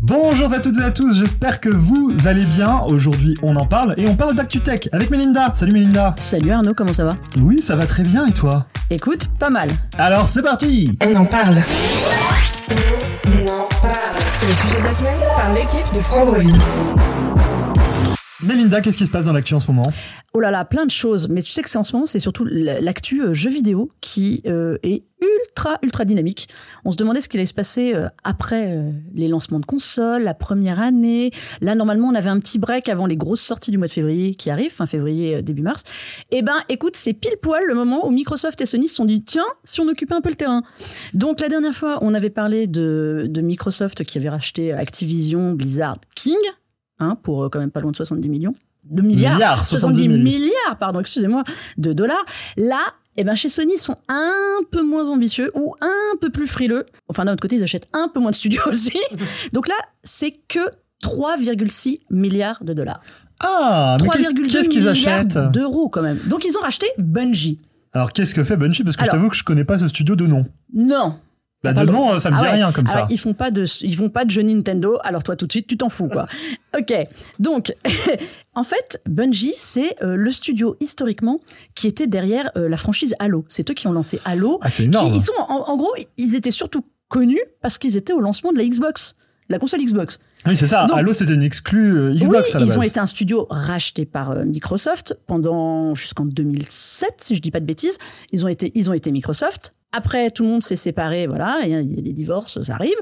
Bonjour à toutes et à tous, j'espère que vous allez bien. Aujourd'hui, on en parle et on parle d'ActuTech avec Melinda. Salut Melinda. Salut Arnaud, comment ça va? Oui, ça va très bien et toi? Écoute, pas mal. Alors, c'est parti On en parle. On en parle. C'est le sujet de la semaine par l'équipe de Frandroid. Melinda, qu'est-ce qui se passe dans l'actu en ce moment? Oh là là, plein de choses. Mais tu sais que c'est en ce moment, c'est surtout l'actu euh, jeu vidéo qui euh, est ultra, ultra dynamique. On se demandait ce qu'il allait se passer euh, après les lancements de consoles, la première année. Là, normalement, on avait un petit break avant les grosses sorties du mois de février qui arrivent, fin février, début mars. Eh ben, écoute, c'est pile poil le moment où Microsoft et Sony se sont dit, tiens, si on occupait un peu le terrain. Donc, la dernière fois, on avait parlé de Microsoft qui avait racheté Activision, Blizzard, King, hein, pour euh, quand même pas loin de 70 millions. De milliards, Milliards, 70 70 milliards, pardon, excusez-moi, de dollars. Là, eh ben chez Sony, ils sont un peu moins ambitieux ou un peu plus frileux. Enfin, d'un autre côté, ils achètent un peu moins de studios aussi. Donc là, c'est que 3,6 milliards de dollars. Ah, mais qu'est- 3,2 qu'est-ce qu'ils milliards d'euros quand même. Donc ils ont racheté Bungie. Alors, qu'est-ce que fait Bungie? Parce que je Alors- t'avoue que je connais pas ce studio de nom. Non. Bah, de nom, droit. ça me dit Ah ouais. rien comme Alors, ça. Ils font pas de, ils font pas de jeux Nintendo. Alors toi, tout de suite, tu t'en fous, quoi. ok. Donc, en fait, Bungie, c'est euh, le studio historiquement qui était derrière euh, la franchise Halo. C'est eux qui ont lancé Halo. Ah, c'est Qui- énorme. ils sont, en, en gros, ils étaient surtout connus parce qu'ils étaient au lancement de la Xbox, la console Xbox. Oui, c'est ça. Donc- Halo, c'était une exclue euh, Xbox oui, à la ils base. ont été un studio racheté par euh, Microsoft pendant jusqu'en 2007, si je dis pas de bêtises. Ils ont été, ils ont été Microsoft. Après, tout le monde s'est séparé, voilà, il y a des divorces, ça arrive.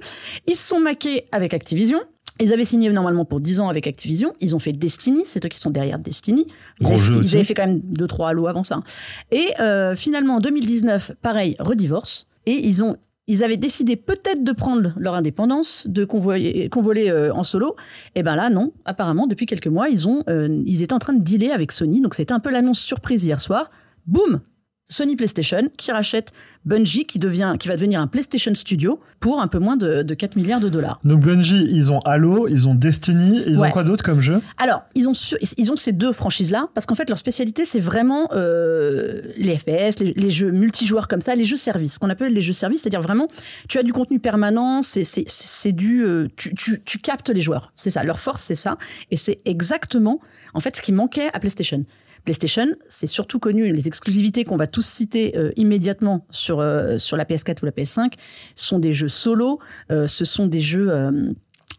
Ils se sont maqués avec Activision. Ils avaient signé normalement pour 10 ans avec Activision. Ils ont fait Destiny, c'est eux qui sont derrière Destiny. Ils, Gros avaient, jeu ils avaient fait quand même 2-3 Halo avant ça. Et euh, finalement, en 2019, pareil, redivorce. Et ils ont ils avaient décidé peut-être de prendre leur indépendance, de convoyer, convoler euh, en solo. Et ben là, non. Apparemment, depuis quelques mois, ils ont, euh, ils étaient en train de dealer avec Sony. Donc c'était un peu l'annonce surprise hier soir. Boum, Sony PlayStation qui rachète Bungie, qui devient, qui va devenir un PlayStation Studio pour un peu moins de, de 4 milliards de dollars. Donc, Bungie, ils ont Halo, ils ont Destiny, ils ont quoi d'autre comme jeu? Alors, ils ont, ils ont ces deux franchises-là, parce qu'en fait, leur spécialité, c'est vraiment euh, les FPS, les, les jeux multijoueurs comme ça, les jeux services, ce qu'on appelle les jeux services, c'est-à-dire vraiment, tu as du contenu permanent, c'est c'est- c'est du... euh, tu, tu, tu captes les joueurs, c'est ça. Leur force, c'est ça. Et c'est exactement, en fait, ce qui manquait à PlayStation. PlayStation, c'est surtout connu, les exclusivités qu'on va tous citer euh, immédiatement sur, euh, sur la PS4 ou la PS5 sont des jeux solo, euh, ce sont des jeux...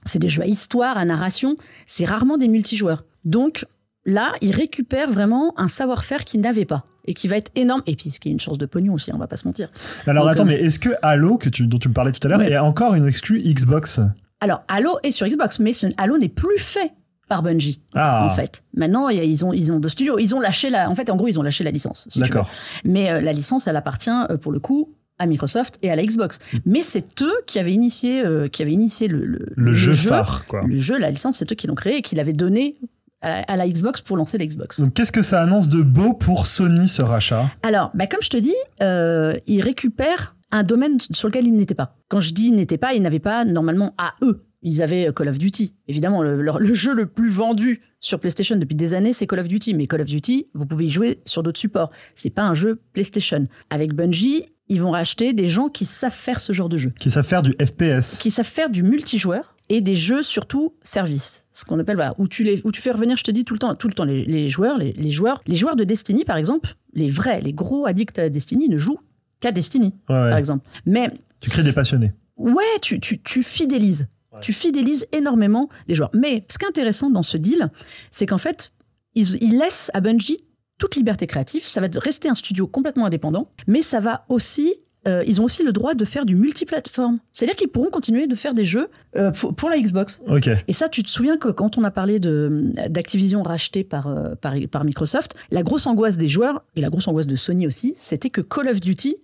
c'est des jeux à histoire, à narration, c'est rarement des multijoueurs. Donc là, ils récupèrent vraiment un savoir-faire qu'ils n'avaient pas et qui va être énorme. Et puis, ce qui est une source de pognon aussi, on va pas se mentir. Alors, Donc, attends, euh, mais est-ce que Halo, que tu, dont tu me parlais tout à l'heure, Ouais. est encore une exclue Xbox? Alors, Halo est sur Xbox, mais ce- Halo n'est plus fait par Bungie, Ah, en fait. Maintenant, ils ont, ils ont deux studios. Ils ont lâché la... En fait, en gros, ils ont lâché la licence. si d'accord. Mais euh, la licence, elle appartient, euh, pour le coup, à Microsoft et à la Xbox. Mais c'est eux qui avaient initié, euh, qui avaient initié le, le, Le, jeu, phare, quoi. Le jeu, la licence, c'est eux qui l'ont créé et qui l'avaient donné à, à la Xbox pour lancer la Xbox. Donc, qu'est-ce que ça annonce de beau pour Sony, ce rachat? Alors, bah, comme je te dis, euh, ils récupèrent un domaine sur lequel ils n'étaient pas. Quand je dis ils n'étaient pas, ils n'avaient pas normalement à eux. Ils avaient euh, Call of Duty. Évidemment, le, jeu le plus vendu sur PlayStation depuis des années, c'est Call of Duty. Mais Call of Duty, vous pouvez y jouer sur d'autres supports. C'est pas un jeu PlayStation. Avec Bungie, ils vont racheter des gens qui savent faire ce genre de jeu, Qui savent faire du FPS. qui savent faire du multijoueur et des jeux surtout service, ce qu'on appelle voilà, où tu les, où tu fais revenir, je te dis tout le temps, tout le temps les, les joueurs, les, les joueurs, les joueurs de Destiny par exemple, les vrais, les gros addicts à Destiny ne jouent qu'à Destiny Ouais, ouais. par exemple. Mais Tu crées des passionnés. ouais, tu, tu, tu fidélises. Tu fidélises énormément les joueurs. Mais ce qui est intéressant dans ce deal, c'est qu'en fait, ils, ils laissent à Bungie toute liberté créative. Ça va rester un studio complètement indépendant, mais ça va aussi. euh, ils ont aussi le droit de faire du multiplateforme. C'est-à-dire qu'ils pourront continuer de faire des jeux euh, pour, pour la Xbox. Et ça, tu te souviens que quand on a parlé de d'Activision racheté par, euh, par, par Microsoft, la grosse angoisse des joueurs, et la grosse angoisse de Sony aussi, c'était que Call of Duty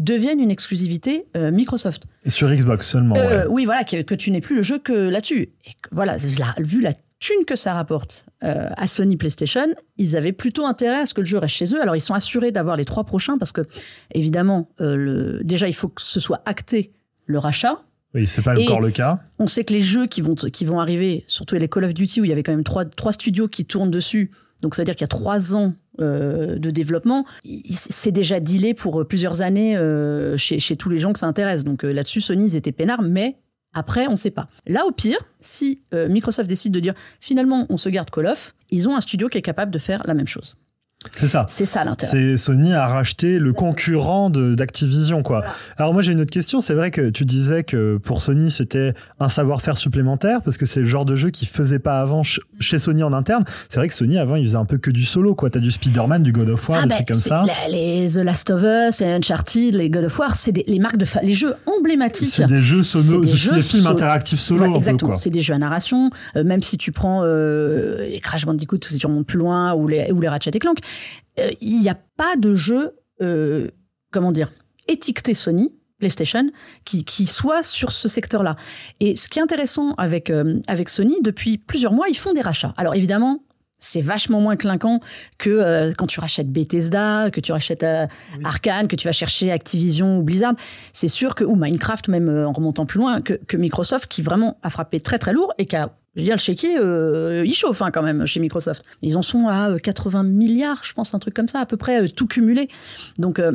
devienne une exclusivité euh, Microsoft. Sur Xbox seulement. Euh, ouais. Oui, voilà, que, que tu n'aies plus le jeu que là-dessus. Et que, voilà, vu la thune que ça rapporte euh, à Sony PlayStation, ils avaient plutôt intérêt à ce que le jeu reste chez eux. Alors, ils sont assurés d'avoir les trois prochains parce que, évidemment, le, déjà, il faut que ce soit acté le rachat. Oui, c'est pas Et- encore le cas. On sait que les jeux qui vont, qui vont arriver, surtout les Call of Duty, où il y avait quand même trois, trois studios qui tournent dessus, donc c'est-à-dire qu'il y a trois ans euh, de développement, c'est déjà dealé pour plusieurs années euh, chez, tous les gens que ça intéresse. Donc euh, là-dessus, Sony, ils étaient peinards, mais après, on ne sait pas. Là, au pire, si euh, Microsoft décide de dire finalement, on se garde Call of, ils ont un studio qui est capable de faire la même chose. C'est ça. C'est ça l'intérêt. C'est Sony a racheté le concurrent d'Activision, quoi. Alors moi j'ai une autre question. C'est vrai que tu disais que pour Sony c'était un savoir-faire supplémentaire parce que c'est le genre de jeu qu'ils faisaient pas avant ch- chez Sony en interne. C'est vrai que Sony avant ils faisaient un peu que du solo, quoi. T'as du Spider-Man, du God of War, Ah des ben, trucs comme ça. la- les The Last of Us, les Uncharted, les God of War, c'est des- les marques de les jeux emblématiques. C'est des jeux C'est des jeux des films solo. interactifs solo peu, exactement. C'est des jeux à narration. euh, même si tu prends euh, les Crash Bandicoot, si tu remontes plus loin, ou les, ou les Ratchet et Clank, il n'y a pas de jeu, euh, comment dire, étiqueté Sony, PlayStation, qui, qui soit sur ce secteur-là. Et ce qui est intéressant avec, euh, avec Sony, depuis plusieurs mois, ils font des rachats. Alors évidemment, c'est vachement moins clinquant que euh, quand tu rachètes Bethesda, que tu rachètes euh, Arkane, que tu vas chercher Activision ou Blizzard. C'est sûr que, ou Minecraft, même euh, en remontant plus loin, que, que Microsoft, qui vraiment a frappé très très lourd et qui a, je veux dire, le chéquier, euh, il chauffe hein, quand même chez Microsoft. Ils en sont à euh, 80 milliards, je pense, un truc comme ça, à peu près, euh, tout cumulé. Donc, euh,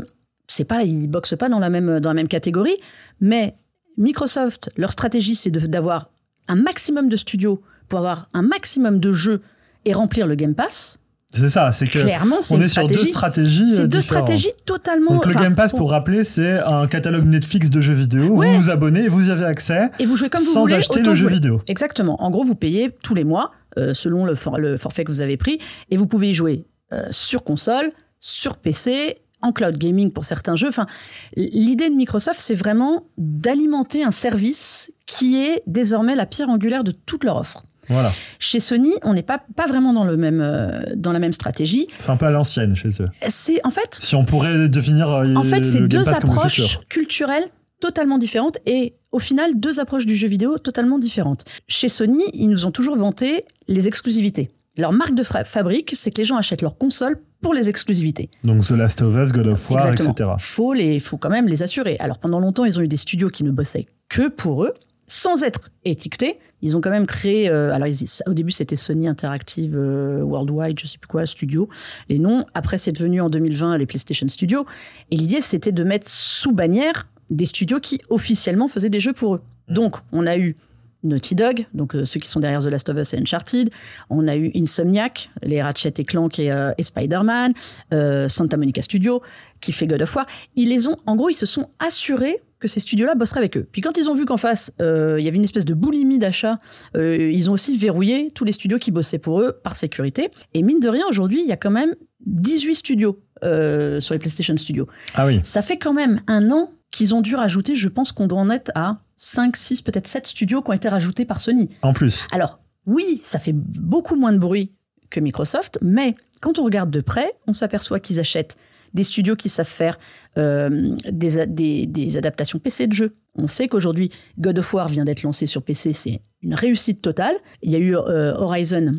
c'est pas, ils boxent pas dans la même, dans la même catégorie, mais Microsoft, leur stratégie, c'est d'avoir un maximum de studios pour avoir un maximum de jeux et remplir le Game Pass. C'est ça, c'est que Clairement, c'est on est sur deux stratégie. stratégies. C'est euh, deux stratégies totalement. Donc le Game Pass, pour rappeler, c'est un catalogue Netflix de jeux vidéo. Ouais. Vous vous abonnez et vous y avez accès Et vous jouez comme vous sans voulez. acheter autant le jeu jouer. vidéo. Exactement. En gros, vous payez tous les mois euh, selon le, for- le forfait que vous avez pris et vous pouvez y jouer euh, sur console, sur PC, en cloud gaming pour certains jeux. Enfin, l'idée de Microsoft, c'est vraiment d'alimenter un service qui est désormais la pierre angulaire de toute leur offre. Voilà. Chez Sony, on n'est pas, pas vraiment dans, le même, euh, dans la même stratégie. C'est un peu à l'ancienne chez eux. C'est en fait, Si on pourrait définir euh, en fait, c'est deux approches culturelles totalement différentes et au final deux approches du jeu vidéo totalement différentes. Chez Sony, ils nous ont toujours vanté les exclusivités. Leur marque de fabrique, c'est que les gens achètent leur console pour les exclusivités. Donc The Last of Us, God of War, Exactement. etc. Faut les, faut quand même les assurer. Alors pendant longtemps, ils ont eu des studios qui ne bossaient que pour eux, sans être étiquetés. Ils ont quand même créé. euh, alors ils- au début, c'était Sony Interactive euh, Worldwide, je sais plus quoi, Studio. Les noms. Après, c'est devenu en 2020 les PlayStation Studios. Et l'idée, c'était de mettre sous bannière des studios qui officiellement faisaient des jeux pour eux. Donc, on a eu Naughty Dog, donc euh, ceux qui sont derrière The Last of Us et Uncharted. On a eu Insomniac, les Ratchet et Clank et, euh, et Spider-Man, euh, Santa Monica Studio, qui fait God of War. Ils les ont, en gros, ils se sont assurés que ces studios-là bosseraient avec eux. Puis quand ils ont vu qu'en face, euh, il y avait une espèce de boulimie d'achat, euh, ils ont aussi verrouillé tous les studios qui bossaient pour eux par sécurité. Et mine de rien, aujourd'hui, il y a quand même 18 studios euh, sur les PlayStation Studios. Ah oui. Ça fait quand même un an qu'ils ont dû rajouter, je pense qu'on doit en être à 5, 6, peut-être 7 studios qui ont été rajoutés par Sony. En plus. Alors, oui, ça fait beaucoup moins de bruit que Microsoft, mais quand on regarde de près, on s'aperçoit qu'ils achètent des studios qui savent faire euh, des, adaptations PC de jeux. On sait qu'aujourd'hui, God of War vient d'être lancé sur PC, c'est une réussite totale. Il y a eu euh, Horizon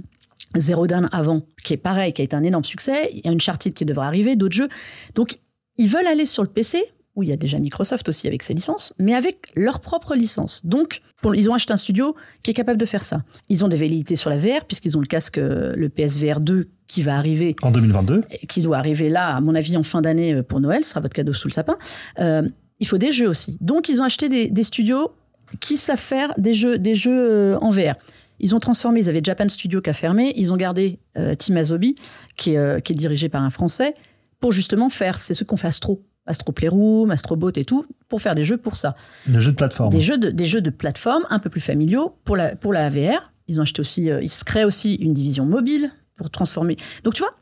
Zero Dawn avant, qui est pareil, qui a été un énorme succès. Il y a Uncharted qui devrait arriver, d'autres jeux. Donc, ils veulent aller sur le PC, où il y a déjà Microsoft aussi avec ses licences, mais avec leur propre licence. Donc, ils ont acheté un studio qui est capable de faire ça. Ils ont des velléités sur la VR, puisqu'ils ont le casque, euh, le PSVR 2, qui va arriver En 2022. qui doit arriver là, à mon avis, en fin d'année euh, pour Noël, ce sera votre cadeau sous le sapin. Euh, il faut des jeux aussi. Donc, ils ont acheté des, des studios qui savent faire des jeux, des jeux euh, en VR. Ils ont transformé, ils avaient Japan Studio qui a fermé, ils ont gardé euh, Team Asobi, qui est, euh, qui est dirigé par un Français, pour justement faire, c'est ceux qu'on fait Astro, Astro Playroom, Astrobot et tout, pour faire des jeux pour ça. Des jeux de plateforme. Des jeux de, des jeux de plateforme un peu plus familiaux pour la, pour la VR. Ils ont acheté aussi, euh, ils se créent aussi une division mobile pour transformer. Donc tu vois,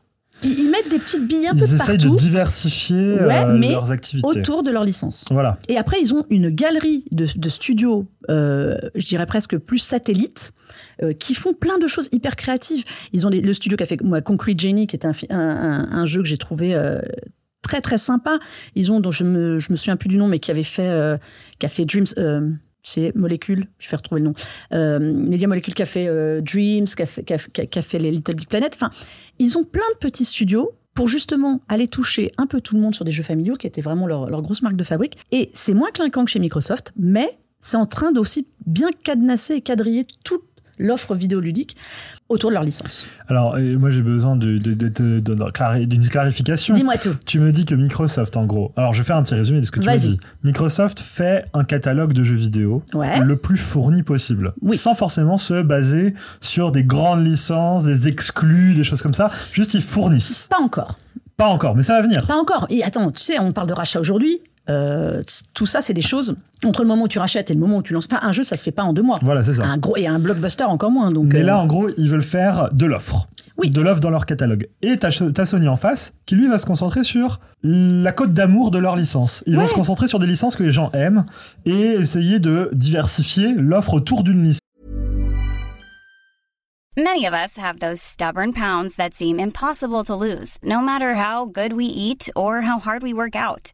ils, ils mettent des petites billes un Ils peu essayent partout de diversifier Ouais, euh, mais leurs activités. autour de leur licence. Voilà. Et après, ils ont une galerie de, de studios, euh, je dirais presque plus satellites, euh, qui font plein de choses hyper créatives. Ils ont les- le studio qui a fait moi, Concrete Genie, qui est un, fi- un, un- un jeu que j'ai trouvé très très sympas. Ils ont, dont je me, je me souviens plus du nom, mais qui avait fait, euh, qui a fait Dreams. euh, c'est Molécule, je vais retrouver le nom. Euh, Media Molecule qui a fait euh, Dreams, qui a fait, les Little Big Planet. Enfin, ils ont plein de petits studios pour justement aller toucher un peu tout le monde sur des jeux familiaux, qui étaient vraiment leur, leur grosse marque de fabrique. Et c'est moins clinquant que chez Microsoft, mais c'est en train d'aussi bien cadenasser et quadriller toute l'offre vidéoludique autour de leur licence. Alors, euh, moi, j'ai besoin de- de- de- clari- d'une clarification. Dis-moi tout. Tu me dis que Microsoft, en gros. Alors, je vais faire un petit résumé de ce que tu Vas-y. dit. Microsoft fait un catalogue de jeux vidéo Ouais. le plus fourni possible, Oui. sans forcément se baser sur des grandes licences, des exclus, des choses comme ça. Juste, ils fournissent. Pas encore. Pas encore, mais ça va venir. Pas encore. Et attends, tu sais, on parle de rachat aujourd'hui. Euh, tout ça, c'est des choses entre le moment où tu rachètes et le moment où tu lances. Enfin, un jeu, ça se fait pas en deux mois. Voilà, c'est ça. Un gros et un blockbuster encore moins. Donc, Mais euh, là, en gros, ils veulent faire de l'offre. Oui. De l'offre dans leur catalogue. Et t'as Sony en face, qui lui va se concentrer sur la cote d'amour de leur licence. Ils vont se concentrer sur des licences que les gens aiment et essayer de diversifier l'offre autour d'une licence. Many of us have those stubborn pounds that seem impossible to lose, no matter how good we eat or how hard we work out.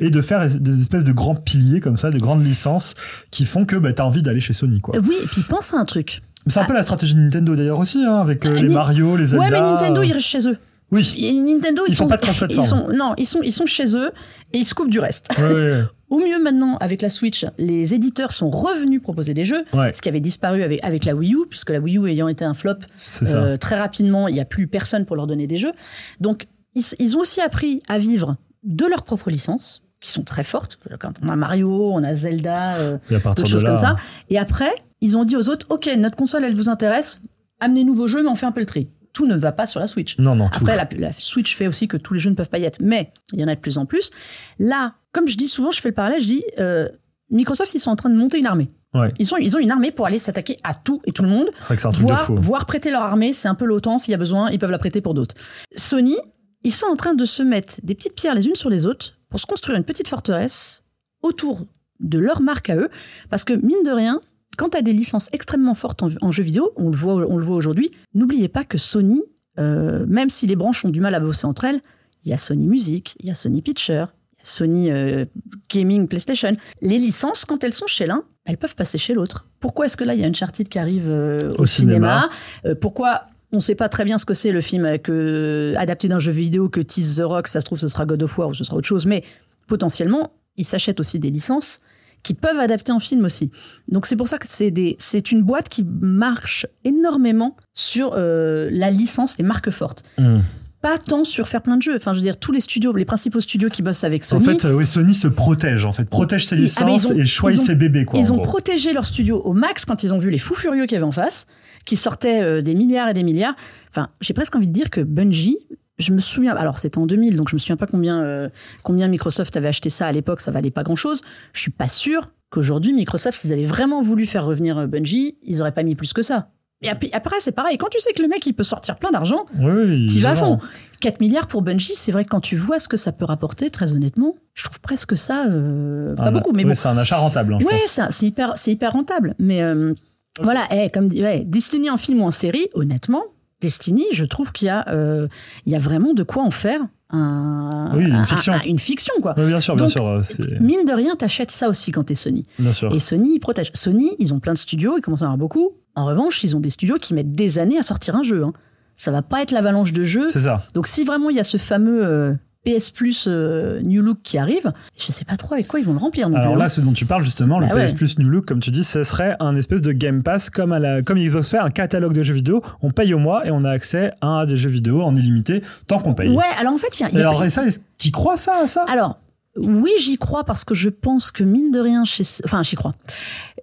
Et de faire des espèces de grands piliers comme ça, de grandes licences qui font que bah, t'as envie d'aller chez Sony. quoi. Oui, et puis pense à un truc. C'est un peu la stratégie de Nintendo d'ailleurs aussi, hein, avec euh, Ah, les Mario, les Zelda. Ouais, mais Nintendo, ils restent chez eux. Oui, Et Nintendo, ils, Ils sont pas cross-platform. ils sont non, ils sont ils sont chez eux et ils se coupent du reste. ouais, ouais, Au mieux maintenant avec la Switch, les éditeurs sont revenus proposer des jeux, Ouais. ce qui avait disparu avec, avec la Wii U, puisque la Wii U ayant été un flop euh, très rapidement, il n'y a plus personne pour leur donner des jeux. Donc ils, ils ont aussi appris à vivre de leurs propres licences, qui sont très fortes. Quand on a Mario, on a Zelda, euh, et à partir d'autres de choses là, comme ça. Et après, ils ont dit aux autres, ok, notre console, elle vous intéresse, amenez-nous vos jeux, mais on fait un peu le tri. Tout ne va pas sur la Switch. Non, non, tout. Après, la, la Switch fait aussi que tous les jeux ne peuvent pas y être, mais il y en a de plus en plus. Là, comme je dis souvent, je fais le parallèle, je dis, euh, Microsoft, ils sont en train de monter une armée. Ouais. Ils, sont, ils ont une armée pour aller s'attaquer à tout et tout le monde, fou. voire prêter leur armée. C'est un peu l'OTAN, s'il y a besoin, ils peuvent la prêter pour d'autres. Sony, ils sont en train de se mettre des petites pierres les unes sur les autres pour se construire une petite forteresse autour de leur marque à eux. Parce que, mine de rien, quand tu as des licences extrêmement fortes en, en jeux vidéo, on le voit, on le voit aujourd'hui, n'oubliez pas que Sony, euh, même si les branches ont du mal à bosser entre elles, il y a Sony Music, il y a Sony Picture, il y a Sony euh, Gaming, PlayStation. Les licences, quand elles sont chez l'un, elles peuvent passer chez l'autre. Pourquoi est-ce que là, il y a Uncharted qui arrive euh, au, Au cinéma, Euh, Pourquoi on ne sait pas très bien ce que c'est le film euh, adapté d'un jeu vidéo que tease The Rock, ça se trouve ce sera God of War ou ce sera autre chose, mais potentiellement, ils s'achètent aussi des licences qui peuvent adapter en film aussi. Donc c'est pour ça que c'est des- c'est une boîte qui marche énormément sur euh, la licence, les marques fortes. Hum. Pas tant sur faire plein de jeux. Enfin, je veux dire, tous les studios, les principaux studios qui bossent avec En Sony, fait, euh, oui, Sony se protège, en fait. Protège ses ah, licences ont- et choisit ont- ses bébés, quoi. ils en ont gros. protégé leur studio au max quand ils ont vu les fous furieux qu'il y avait en face, qui sortaient euh, des milliards et des milliards. Enfin, j'ai presque envie de dire que Bungie, je me souviens, alors c'était en 2000, donc je me souviens pas combien, euh, combien Microsoft avait acheté ça à l'époque, ça valait pas grand chose. Je suis pas sûr qu'aujourd'hui, Microsoft, s'ils avaient vraiment voulu faire revenir euh, Bungie, ils auraient pas mis plus que ça. Et après, c'est pareil, quand tu sais que le mec, il peut sortir plein d'argent, Oui, tu vas à fond. 4 milliards pour Bungie, c'est vrai que quand tu vois ce que ça peut rapporter, très honnêtement, je trouve presque ça euh, pas Ah, beaucoup. Mais oui, bon, c'est un achat rentable, hein, Ouais, c'est hyper, c'est hyper rentable. Mais euh, voilà, eh, comme dit, ouais, Destiny en film ou en série, honnêtement, Destiny, je trouve qu'il y a, euh, il y a vraiment de quoi en faire un, Oui, une un- fiction. un- une fiction, quoi. Oui, bien sûr, bien sûr. euh, Mine de rien, t'achètes ça aussi quand t'es Sony. Bien sûr. Et Sony, ils protègent. Sony, ils ont plein de studios, ils commencent à en avoir beaucoup. En revanche, ils ont des studios qui mettent des années à sortir un jeu. hein. Ça va pas être l'avalanche de jeux. C'est ça. Donc si vraiment il y a ce fameux euh, PS Plus euh, New Look qui arrive. Je sais pas trop avec quoi ils vont le remplir. Alors plus, là, hein. ce dont tu parles justement, Bah le ouais. PS Plus New Look, comme tu dis, ce serait un espèce de Game Pass comme, à la, comme Xbox fait, un catalogue de jeux vidéo. On paye au mois et on a accès à des jeux vidéo en illimité tant qu'on paye. Ouais, alors en fait, il y a, alors, ça, est-ce- t'y crois ça, à ça? Alors, oui, j'y crois parce que je pense que mine de rien, chez... enfin, j'y crois.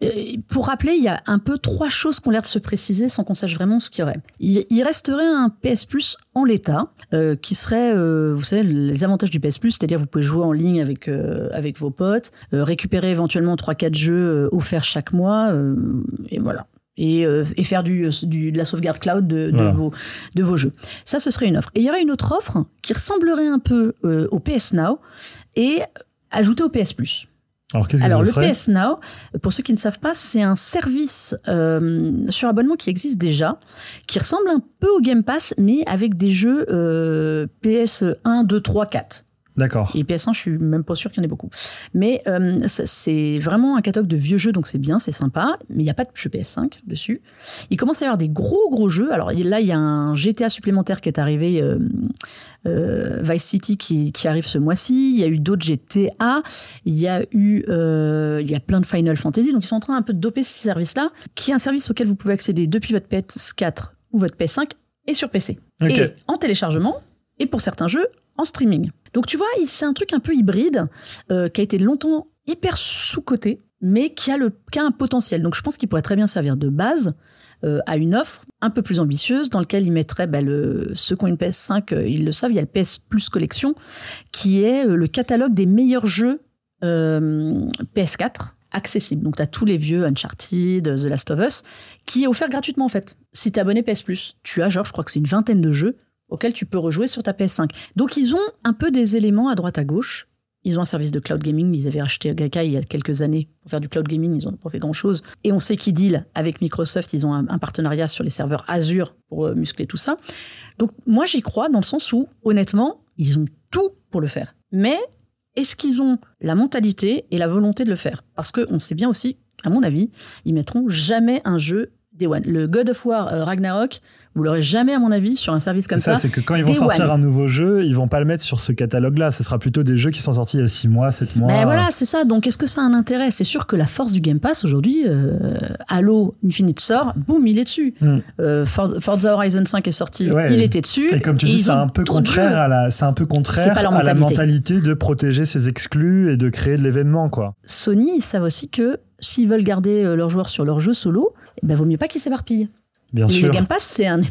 Euh, pour rappeler, il y a un peu trois choses qui ont l'air de se préciser sans qu'on sache vraiment ce qu'il y aurait. Il, il resterait un PS Plus en l'état, euh, qui serait, euh, vous savez, les avantages du PS Plus, c'est-à-dire vous pouvez jouer en ligne avec euh, avec vos potes, récupérer éventuellement 3-4 jeux offerts chaque mois, et voilà. Et, et faire du, du- de la sauvegarde cloud de, vos, de vos jeux. Ça, ce serait une offre. Et il y aurait une autre offre qui ressemblerait un peu au PS Now et ajouté au PS Plus. Alors, qu'est-ce que Alors, ce le PS Now, pour ceux qui ne savent pas, c'est un service euh, sur abonnement qui existe déjà, qui ressemble un peu au Game Pass, mais avec des jeux euh, PS 1, 2, 3, 4. D'accord. Et PS1, je suis même pas sûr qu'il y en ait beaucoup. Mais euh, c'est vraiment un catalogue de vieux jeux, donc c'est bien, c'est sympa. Mais il n'y a pas de jeu PS5 dessus. Il commence à y avoir des gros gros jeux. Alors là, il y a un GTA supplémentaire qui est arrivé, euh, euh, Vice City qui, qui arrive ce mois-ci. Il y a eu d'autres GTA. Il y a eu, il y a plein de Final Fantasy. Donc ils sont en train un peu de doper ce service-là, qui est un service auquel vous pouvez accéder depuis votre PS4 ou votre PS5 et sur PC. Et en téléchargement et pour certains jeux en streaming. Donc tu vois, c'est un truc un peu hybride euh, qui a été longtemps hyper sous-coté, mais qui a, le, qui a un potentiel. Donc je pense qu'il pourrait très bien servir de base euh, à une offre un peu plus ambitieuse dans laquelle il mettrait bah, le, ceux qui ont une PS5, euh, ils le savent, il y a le PS Plus Collection qui est le catalogue des meilleurs jeux euh, PS4 accessibles. Donc tu as tous les vieux Uncharted, The Last of Us qui est offert gratuitement en fait. Si tu es abonné PS Plus, tu as genre je crois que c'est une vingtaine de jeux auxquels tu peux rejouer sur ta PS5. Donc ils ont un peu des éléments à droite à gauche. Ils ont un service de cloud gaming, ils avaient acheté Gaikai il y a quelques années pour faire du cloud gaming, ils n'ont pas fait grand-chose. Et on sait qu'ils deal avec Microsoft, ils ont un, un partenariat sur les serveurs Azure pour euh, muscler tout ça. Donc moi j'y crois dans le sens où, honnêtement, ils ont tout pour le faire. Mais est-ce qu'ils ont la mentalité et la volonté de le faire? Parce qu'on sait bien aussi, à mon avis, ils mettront jamais un jeu Day One. Le God of War euh, Ragnarok, vous l'aurez jamais, à mon avis, sur un service comme ça, ça. c'est que quand ils vont Day sortir One. un nouveau jeu, ils vont pas le mettre sur ce catalogue-là. Ce sera plutôt des jeux qui sont sortis il y a 6 mois, 7 mois. Ben voilà, c'est ça. Donc, est-ce que ça a un intérêt? C'est sûr que la force du Game Pass aujourd'hui, euh, Halo Infinite sort, boum, il est dessus. Mm. Euh, For- Forza Horizon 5 est sorti, Ouais. il était dessus. Et comme tu dis, c'est un peu contraire à la, c'est un peu contraire à la mentalité. mentalité de protéger ses exclus et de créer de l'événement, quoi. Sony, ils savent aussi que s'ils veulent garder euh, leurs joueurs sur leur jeu solo, eh ben, vaut mieux pas qu'ils s'éparpillent. Bien sûr. le Game Pass, c'est un.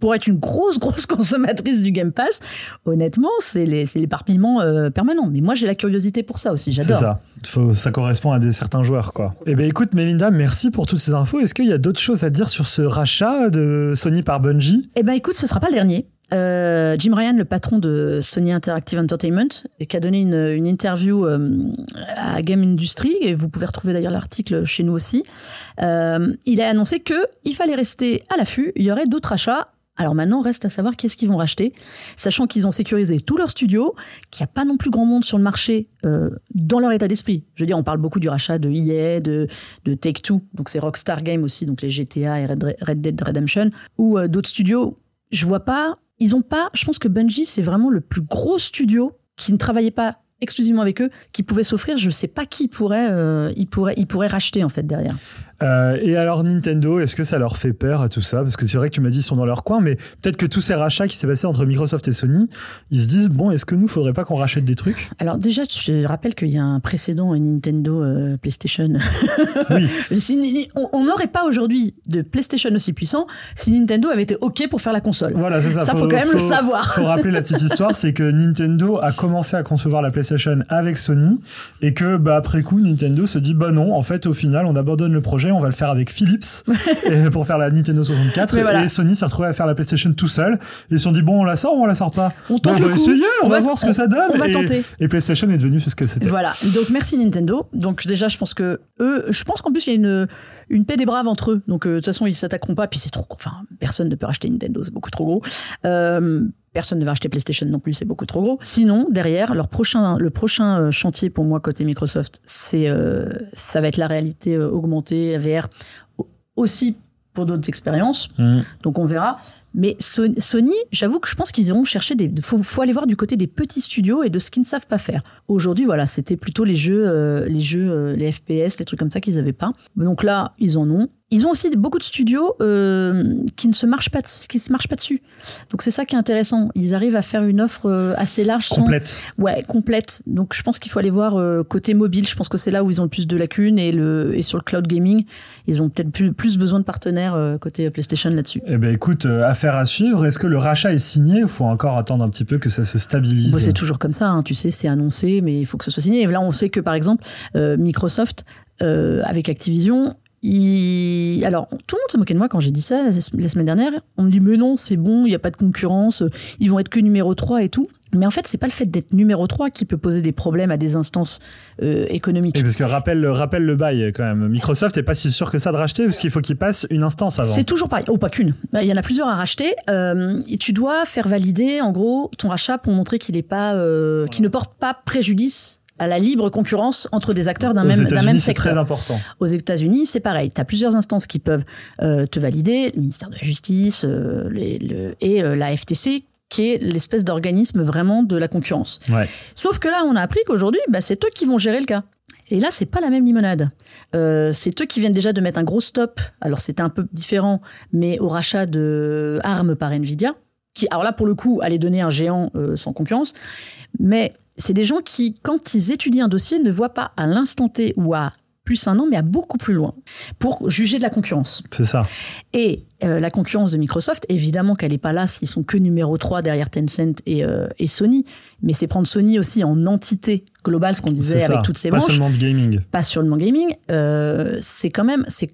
Pour être une grosse, grosse consommatrice du Game Pass, honnêtement, c'est c'est l'éparpillement euh, permanent. Mais moi, j'ai la curiosité pour ça aussi, C'est j'adore. ça. Faut- ça correspond à des certains joueurs, quoi. Eh ben, écoute, Melinda, merci pour toutes ces infos. Est-ce qu'il y a d'autres choses à dire sur ce rachat de Sony par Bungie? Eh ben écoute, ce sera pas le dernier. Euh, Jim Ryan, le patron de Sony Interactive Entertainment, qui a donné une, interview euh, à Game Industry, et vous pouvez retrouver d'ailleurs l'article chez nous aussi, euh, il a annoncé que il fallait rester à l'affût, il y aurait d'autres achats. Alors maintenant, reste à savoir qu'est-ce qu'ils vont racheter, sachant qu'ils ont sécurisé tous leurs studios, qu'il n'y a pas non plus grand monde sur le marché dans leur état d'esprit. Je veux dire, on parle beaucoup du rachat de EA, de, de Take-Two, donc c'est Rockstar Games aussi, donc les GTA et Red, Red Dead Redemption, ou d'autres studios. Je vois pas, ils ont pas, je pense que Bungie, c'est vraiment le plus gros studio qui ne travaillait pas exclusivement avec eux, qui pouvait s'offrir, je sais pas qui pourrait, euh, il pourrait, il pourrait racheter en fait derrière. Euh, et alors Nintendo, est-ce que ça leur fait peur à tout ça? Parce que c'est vrai que tu m'as dit ils sont dans leur coin, mais peut-être que tous ces rachats qui s'est passé entre Microsoft et Sony, ils se disent bon, est-ce que nous, faudrait pas qu'on rachète des trucs? Alors déjà, je rappelle qu'il y a un précédent Nintendo euh, PlayStation. Oui. On- n'aurait pas aujourd'hui de PlayStation aussi puissant si Nintendo avait été OK pour faire la console. Voilà, c'est ça. Ça, faut quand même le savoir. Faut rappeler la petite histoire, c'est que Nintendo a commencé à concevoir la PlayStation avec Sony et que bah après coup Nintendo se dit bah non, en fait au final on abandonne le projet, on va le faire avec Philips pour faire la Nintendo 64 Mais voilà. et Sony s'est retrouvé à faire la PlayStation tout seul et ils se sont dit bon on la sort ou on la sort pas On Bon, tente on va essayer, on, On va, va- voir ce que ça donne on va et, tenter. et PlayStation est devenu ce que c'était. Voilà. Donc merci Nintendo. Donc déjà, je pense que eux, je pense qu'en plus il y a une une paix des braves entre eux. Donc euh, de toute façon, ils s'attaqueront pas. Puis c'est trop. Enfin, personne ne peut racheter Nintendo, c'est beaucoup trop gros. Euh, personne ne va acheter PlayStation non plus, c'est beaucoup trop gros. Sinon, derrière, leur prochain, le prochain euh, chantier pour moi côté Microsoft, c'est euh, ça va être la réalité euh, augmentée, VR, au- aussi pour d'autres expériences. Mm. Donc on verra. Mais So- Sony, j'avoue que je pense qu'ils iront chercher des. Faut, faut aller voir du côté des petits studios et de ce qu'ils ne savent pas faire. Aujourd'hui, voilà, c'était plutôt les jeux, euh, les jeux, euh, les FPS, les trucs comme ça qu'ils n'avaient pas. Donc là, ils en ont. Ils ont aussi beaucoup de studios euh, qui ne se marchent pas, qui se marchent pas dessus. Donc c'est ça qui est intéressant. Ils arrivent à faire une offre euh, assez large, sans- Complète. Ouais, complète. Donc je pense qu'il faut aller voir euh, côté mobile. Je pense que c'est là où ils ont le plus de lacunes et le et sur le cloud gaming, ils ont peut-être plus, plus besoin de partenaires euh, côté PlayStation là-dessus. Eh ben écoute, affaire à suivre. Est-ce que le rachat est signé ou faut encore attendre un petit peu que ça se stabilise? Bon, c'est toujours comme ça, hein, tu sais, c'est annoncé, mais il faut que ce soit signé. Et là, on sait que par exemple, Microsoft avec Activision. Il- Alors, tout le monde se moquait de moi quand j'ai dit ça la semaine dernière. On me dit, mais non, c'est bon, il n'y a pas de concurrence, ils vont être que numéro 3 et tout. Mais en fait, c'est pas le fait d'être numéro 3 qui peut poser des problèmes à des instances euh, économiques. Et parce que rappelle, rappelle le bail quand même. Microsoft est pas si sûr que ça de racheter parce qu'il faut qu'il passe une instance avant. C'est toujours pareil. Oh, pas qu'une. Il y en a plusieurs à racheter. Euh, et tu dois faire valider, en gros, ton rachat pour montrer qu'il est pas, euh, qu'il ne porte pas préjudice à la libre concurrence entre des acteurs d'un même, même c'est très secteur. important. Aux États-Unis, c'est pareil. Tu as plusieurs instances qui peuvent euh, te valider, le ministère de la Justice euh, les- le- et euh, la FTC, qui est l'espèce d'organisme vraiment de la concurrence. Ouais. Sauf que là, on a appris qu'aujourd'hui, bah, c'est eux qui vont gérer le cas. Et là, c'est pas la même limonade. Euh, c'est eux qui viennent déjà de mettre un gros stop. Alors, c'était un peu différent, mais au rachat de armes par Nvidia, qui, alors là, pour le coup, allait donner un géant euh, sans concurrence. Mais c'est des gens qui, quand ils étudient un dossier, ne voient pas à l'instant T ou à plus un an, mais à beaucoup plus loin, pour juger de la concurrence. C'est ça. Et euh, la concurrence de Microsoft, évidemment qu'elle n'est pas là s'ils sont que numéro 3 derrière Tencent et, euh, et Sony, mais c'est prendre Sony aussi en entité globale, ce qu'on disait avec toutes ses Pas branches, seulement de gaming. pas seulement gaming, euh, c'est quand même, c'est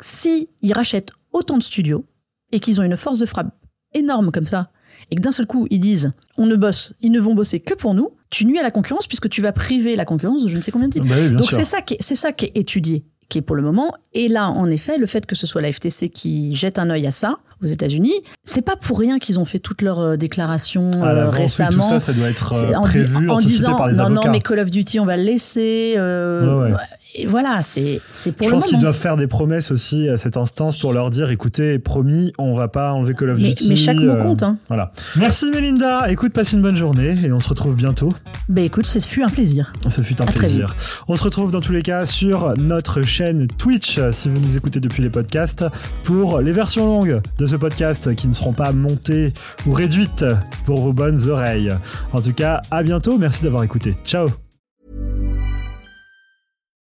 si ils rachètent autant de studios et qu'ils ont une force de frappe énorme comme ça, et que d'un seul coup ils disent on ne bosse, ils ne vont bosser que pour nous, tu nuis à la concurrence puisque tu vas priver la concurrence de je ne sais combien de titres. Bah oui, Donc c'est ça qui est, c'est ça qui est étudié, qui est pour le moment. Et là, en effet, le fait que ce soit la FTC qui jette un œil à ça aux États-Unis, c'est pas pour rien qu'ils ont fait toutes leurs euh, déclarations euh, oui, récemment. tout ça, ça doit être euh, en, prévu, en disant par les non avocats. non mais Call of Duty on va le laisser euh, ouais. Et voilà c'est c'est pour Je le pense qu'ils doivent faire des promesses aussi à cette instance pour leur dire écoutez, promis, on va pas enlever Call of mais, Duty. mais chaque mot euh, compte hein. Voilà. Merci Mélinda. Écoute, passe une bonne journée et on se retrouve bientôt. bah écoute ce fut un plaisir Ce fut un À plaisir. On se retrouve dans tous les cas sur notre chaîne Twitch si vous nous écoutez depuis les podcasts pour les versions longues de ce podcast qui ne seront pas montées ou réduites pour vos bonnes oreilles. En tout cas, à bientôt. Merci d'avoir écouté. Ciao.